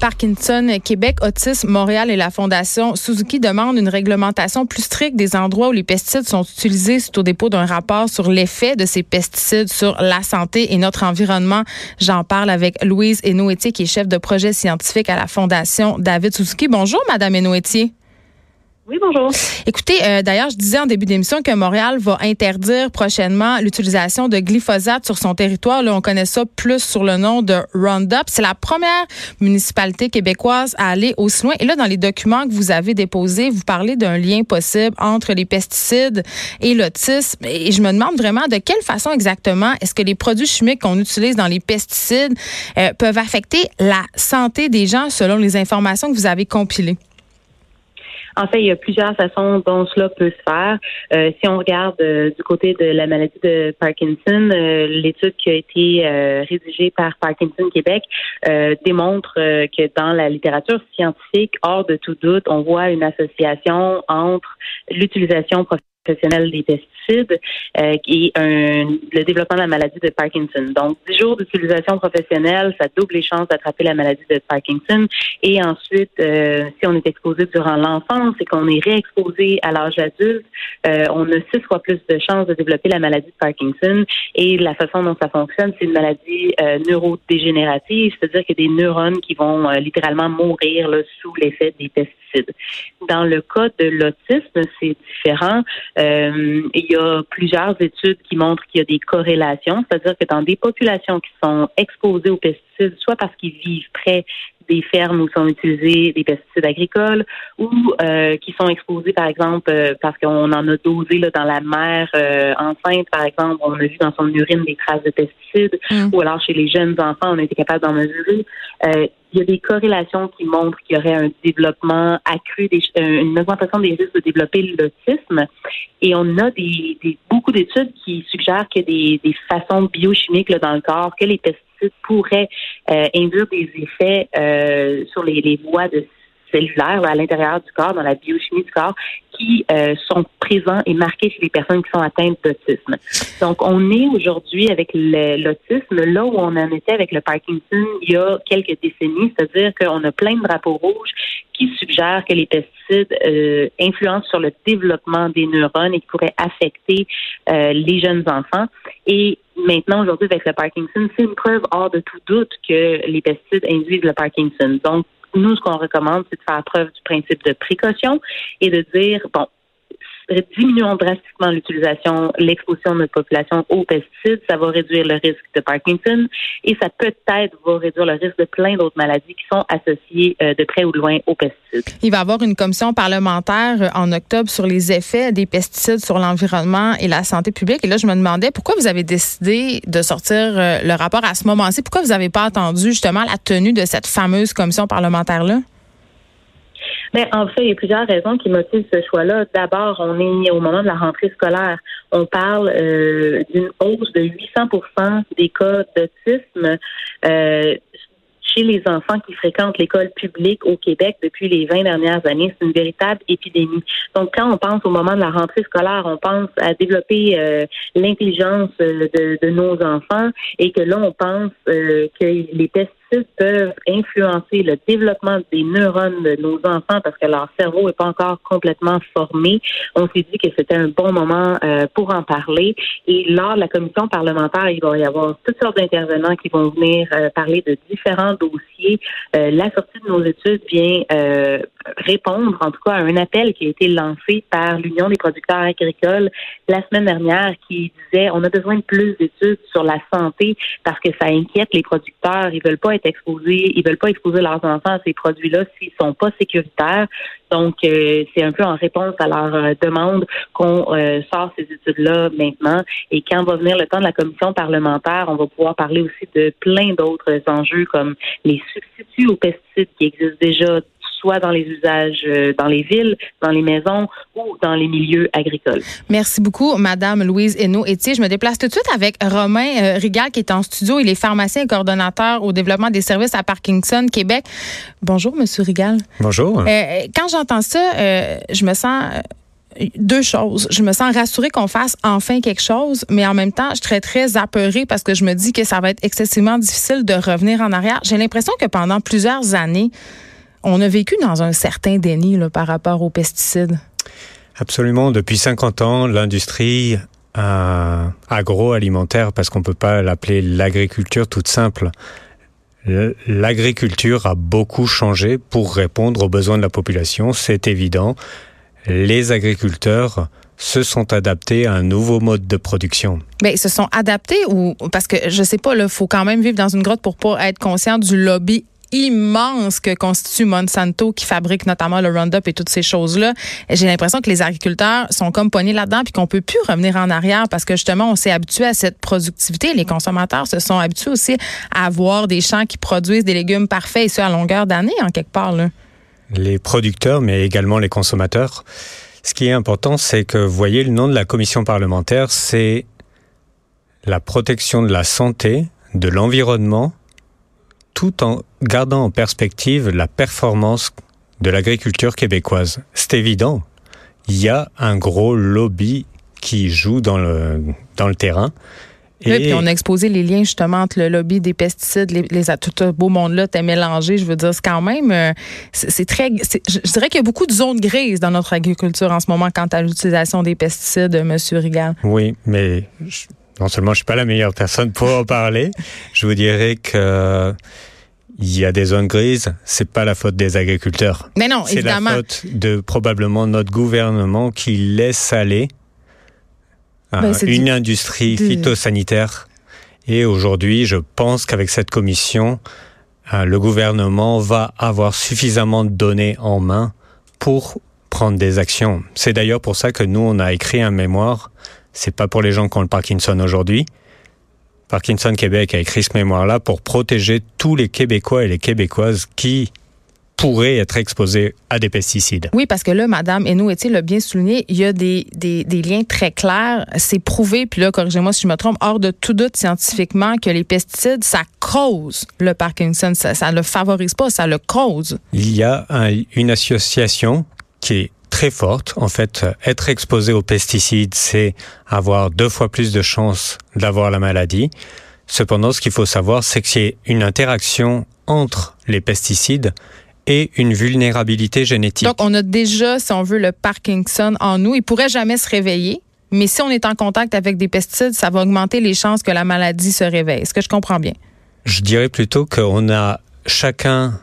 Parkinson Québec, Autisme Montréal et la Fondation Suzuki demandent une réglementation plus stricte des endroits où les pesticides sont utilisés suite au dépôt d'un rapport sur l'effet de ces pesticides sur la santé et notre environnement. J'en parle avec Louise Enoetier, qui est chef de projet scientifique à la Fondation David Suzuki. Bonjour, Madame Enoetier. Oui, bonjour. Écoutez, euh, d'ailleurs, je disais en début d'émission que Montréal va interdire prochainement l'utilisation de glyphosate sur son territoire. Là, on connaît ça plus sur le nom de Roundup. C'est la première municipalité québécoise à aller aussi loin. Et là, dans les documents que vous avez déposés, vous parlez d'un lien possible entre les pesticides et l'autisme. Et je me demande vraiment de quelle façon exactement est-ce que les produits chimiques qu'on utilise dans les pesticides euh, peuvent affecter la santé des gens selon les informations que vous avez compilées. En fait, il y a plusieurs façons dont cela peut se faire. Euh, si on regarde euh, du côté de la maladie de Parkinson, euh, l'étude qui a été rédigée par Parkinson Québec démontre que dans la littérature scientifique, hors de tout doute, on voit une association entre l'utilisation professionnelle des pesticides euh, est un, le développement de la maladie de Parkinson. Donc, 10 jours d'utilisation professionnelle, ça double les chances d'attraper la maladie de Parkinson. Et ensuite, euh, si on est exposé durant l'enfance et qu'on est réexposé à l'âge adulte, euh, on a six fois plus de chances de développer la maladie de Parkinson. Et la façon dont ça fonctionne, c'est une maladie neurodégénérative, c'est-à-dire qu'il y a des neurones qui vont littéralement mourir là, sous l'effet des pesticides. Dans le cas de l'autisme, c'est différent. Il y a plusieurs études qui montrent qu'il y a des corrélations, c'est-à-dire que dans des populations qui sont exposées aux pesticides, soit parce qu'ils vivent près des fermes où sont utilisés des pesticides agricoles ou euh, qui sont exposés, par exemple, euh, parce qu'on en a dosé là, dans la mer euh, enceinte, par exemple, on a vu dans son urine des traces de pesticides, mm. ou alors chez les jeunes enfants, on a été capable d'en mesurer. Il y a des corrélations qui montrent qu'il y aurait un développement accru, une augmentation des risques de développer l'autisme. Et on a des, beaucoup d'études qui suggèrent y a des, façons biochimiques là, dans le corps que les pesticides pourrait euh, induire des effets euh, sur les, les voies de cellulaires à l'intérieur du corps, dans la biochimie du corps, qui euh, sont présents et marqués chez les personnes qui sont atteintes d'autisme. Donc, on est aujourd'hui avec l'autisme là où on en était avec le Parkinson il y a quelques décennies, c'est-à-dire qu'on a plein de drapeaux rouges qui suggèrent que les pesticides euh, influencent sur le développement des neurones et qui pourraient affecter euh, les jeunes enfants. Et maintenant, aujourd'hui, avec le Parkinson, c'est une preuve hors de tout doute que les pesticides induisent le Parkinson. Donc, nous, ce qu'on recommande, c'est de faire preuve du principe de précaution et de dire, bon, diminuons drastiquement l'utilisation, l'exposition de notre population aux pesticides. Ça va réduire le risque de Parkinson et ça peut-être va réduire le risque de plein d'autres maladies qui sont associées euh, de près ou de loin aux pesticides. Il va y avoir une commission parlementaire euh, en octobre sur les effets des pesticides sur l'environnement et la santé publique. Et là, je me demandais pourquoi vous avez décidé de sortir euh, le rapport à ce moment-ci? Pourquoi vous n'avez pas attendu justement la tenue de cette fameuse commission parlementaire-là? Mais en fait, il y a plusieurs raisons qui motivent ce choix-là. D'abord, on est au moment de la rentrée scolaire. On parle euh, d'une hausse de 800% des cas d'autisme. Euh, chez les enfants qui fréquentent l'école publique au Québec depuis les 20 dernières années. C'est une véritable épidémie. Donc, quand on pense au moment de la rentrée scolaire, on pense à développer euh, l'intelligence de, de, nos enfants et que là, on pense que les tests peuvent influencer le développement des neurones de nos enfants parce que leur cerveau n'est pas encore complètement formé. On s'est dit que c'était un bon moment euh, pour en parler. Et lors de la commission parlementaire, il va y avoir toutes sortes d'intervenants qui vont venir euh, parler de différents dossiers. Euh, la sortie de nos études vient répondre, en tout cas, à un appel qui a été lancé par l'Union des producteurs agricoles la semaine dernière qui disait on a besoin de plus d'études sur la santé parce que ça inquiète les producteurs. Ils veulent pas être exposés, ils veulent pas exposer leurs enfants à ces produits-là s'ils sont pas sécuritaires. Donc, euh, c'est un peu en réponse à leur euh, demande qu'on euh, sort ces études-là maintenant. Et quand va venir le temps de la commission parlementaire, on va pouvoir parler aussi de plein d'autres enjeux comme les substituts aux pesticides qui existent déjà soit dans les usages euh, dans les villes, dans les maisons ou dans les milieux agricoles. Merci beaucoup, Madame Louise Hainaut. Etier. Je me déplace tout de suite avec Romain euh, Rigal qui est en studio. Il est pharmacien et coordonnateur au développement des services à Parkinson, Québec. Bonjour, Monsieur Rigal. Bonjour. Euh, quand j'entends ça, je me sens deux choses. Je me sens rassurée qu'on fasse enfin quelque chose, mais en même temps, je serais très apeurée parce que je me dis que ça va être excessivement difficile de revenir en arrière. J'ai l'impression que pendant plusieurs années, on a vécu dans un certain déni là, par rapport aux pesticides. Absolument. Depuis 50 ans, l'industrie euh, agroalimentaire, parce qu'on peut pas l'appeler l'agriculture toute simple, l'agriculture a beaucoup changé pour répondre aux besoins de la population, c'est évident. Les agriculteurs se sont adaptés à un nouveau mode de production. Mais ils se sont adaptés ou parce que je sais pas, il faut quand même vivre dans une grotte pour pas être conscient du lobby immense que constitue Monsanto qui fabrique notamment le Roundup et toutes ces choses-là. J'ai l'impression que les agriculteurs sont comme poignés là-dedans puis qu'on peut plus revenir en arrière parce que justement on s'est habitué à cette productivité. Les consommateurs se sont habitués aussi à avoir des champs qui produisent des légumes parfaits et ce à longueur d'année en quelque part. Là. Les producteurs mais également les consommateurs. Ce qui est important, c'est que vous voyez le nom de la commission parlementaire, c'est la protection de la santé, de l'environnement tout en gardant en perspective la performance de l'agriculture québécoise. C'est évident, il y a un gros lobby qui joue dans le, dans le terrain. Et puis on a exposé les liens justement entre le lobby des pesticides, les, les tout ce beau monde-là, t'es mélangé. Je veux dire, c'est quand même, euh, c'est très, je dirais qu'il y a beaucoup de zones grises dans notre agriculture en ce moment quant à l'utilisation des pesticides, Monsieur Rigal. Oui, mais non seulement je suis pas la meilleure personne pour en parler, je vous dirais que il y a des zones grises, c'est pas la faute des agriculteurs. Mais non. C'est la faute de probablement notre gouvernement qui laisse aller ben, une industrie phytosanitaire. Et aujourd'hui, je pense qu'avec cette commission, euh, le gouvernement va avoir suffisamment de données en main pour prendre des actions. C'est d'ailleurs pour ça que nous, on a écrit un mémoire. C'est pas pour les gens qui ont le Parkinson aujourd'hui, Parkinson Québec a écrit ce mémoire-là pour protéger tous les Québécois et les Québécoises qui pourraient être exposés à des pesticides. Oui, parce que là, Madame et nous l'a bien souligné, il y a des, des, des liens très clairs. C'est prouvé, puis là, corrigez-moi si je me trompe, hors de tout doute scientifiquement que les pesticides, ça cause le Parkinson. Ça ne le favorise pas, ça le cause. Il y a une association qui est très forte. En fait, être exposé aux pesticides, c'est avoir deux fois plus de chances d'avoir la maladie. Cependant, ce qu'il faut savoir, c'est qu'il y a une interaction entre les pesticides et une vulnérabilité génétique. Donc, on a déjà, si on veut, le Parkinson en nous. Il pourrait jamais se réveiller. Mais si on est en contact avec des pesticides, ça va augmenter les chances que la maladie se réveille. Est-ce que je comprends bien? Je dirais plutôt qu'on a chacun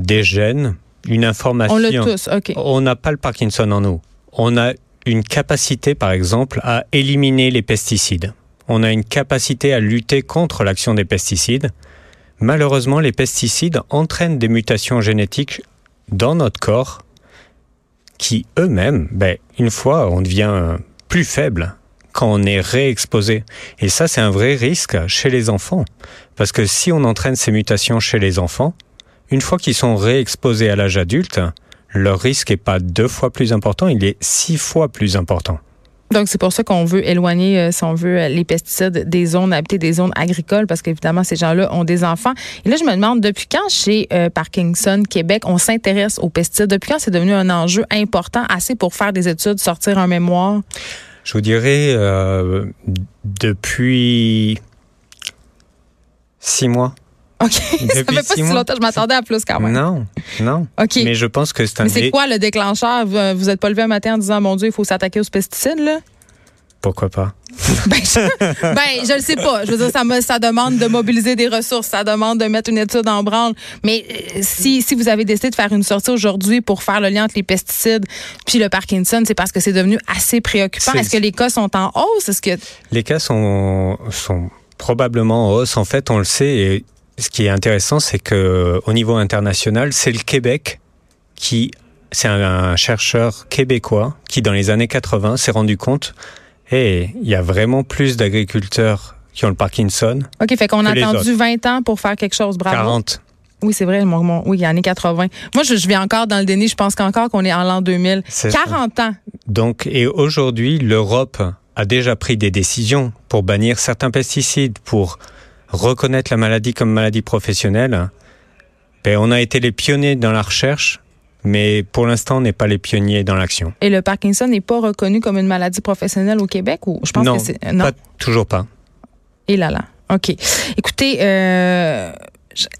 des gènes une information. On l'a tous, OK. On n'a pas le Parkinson en nous. On a une capacité, par exemple, à éliminer les pesticides. On a une capacité à lutter contre l'action des pesticides. Malheureusement, les pesticides entraînent des mutations génétiques dans notre corps qui eux-mêmes, ben, une fois, on devient plus faible quand on est réexposé. Et ça, c'est un vrai risque chez les enfants. Parce que si on entraîne ces mutations chez les enfants, une fois qu'ils sont réexposés à l'âge adulte, leur risque n'est pas deux fois plus important, il est six fois plus important. Donc, c'est pour ça qu'on veut éloigner, euh, si on veut, les pesticides des zones habitées, des zones agricoles, parce qu'évidemment, ces gens-là ont des enfants. Et là, je me demande, depuis quand chez euh, Parkinson Québec, on s'intéresse aux pesticides? Depuis quand c'est devenu un enjeu important, assez pour faire des études, sortir un mémoire? Je vous dirais, euh, depuis six mois. OK. ça fait pas si longtemps. Je m'attendais à plus quand même. Non, non. OK. Mais je pense que c'est un. Mais c'est quoi le déclencheur? Vous n'êtes pas levé un matin en disant, mon Dieu, il faut s'attaquer aux pesticides, là? Pourquoi pas? ben, je, ben, je le sais pas. Je veux dire, ça, me, ça demande de mobiliser des ressources, ça demande de mettre une étude en branle. Mais euh, si, si vous avez décidé de faire une sortie aujourd'hui pour faire le lien entre les pesticides puis le Parkinson, c'est parce que c'est devenu assez préoccupant. Est-ce que les cas sont en hausse? Est-ce que... Les cas sont, sont probablement en hausse. En fait, on le sait, et ce qui est intéressant, c'est que au niveau international, c'est le Québec qui, c'est un, chercheur québécois qui, dans les années 80, s'est rendu compte, et il y a vraiment plus d'agriculteurs qui ont le Parkinson. OK, fait qu'on a attendu 20 ans pour faire quelque chose. Bravo. 40. Oui, c'est vrai. Mon, oui, il y a années 80. Moi, je, je vais encore dans le déni. Je pense qu'encore qu'on est en l'an 2000. 40 ans. Donc, et aujourd'hui, l'Europe a déjà pris des décisions pour bannir certains pesticides, pour reconnaître la maladie comme maladie professionnelle, ben, on a été les pionniers dans la recherche mais pour l'instant, on n'est pas les pionniers dans l'action. Et le Parkinson n'est pas reconnu comme une maladie professionnelle au Québec ou je pense non, que c'est non, toujours pas. Et là là. OK. Écoutez, euh,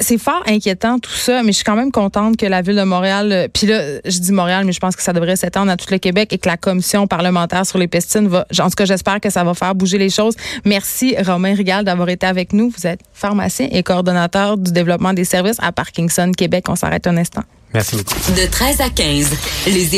c'est fort inquiétant tout ça, mais je suis quand même contente que la ville de Montréal, euh, puis là, je dis Montréal, mais je pense que ça devrait s'étendre à tout le Québec et que la commission parlementaire sur les pesticides va, en tout cas, j'espère que ça va faire bouger les choses. Merci Romain Rigal d'avoir été avec nous. Vous êtes pharmacien et coordonnateur du développement des services à Parkinson Québec. On s'arrête un instant. Merci beaucoup. De 13 à 15, les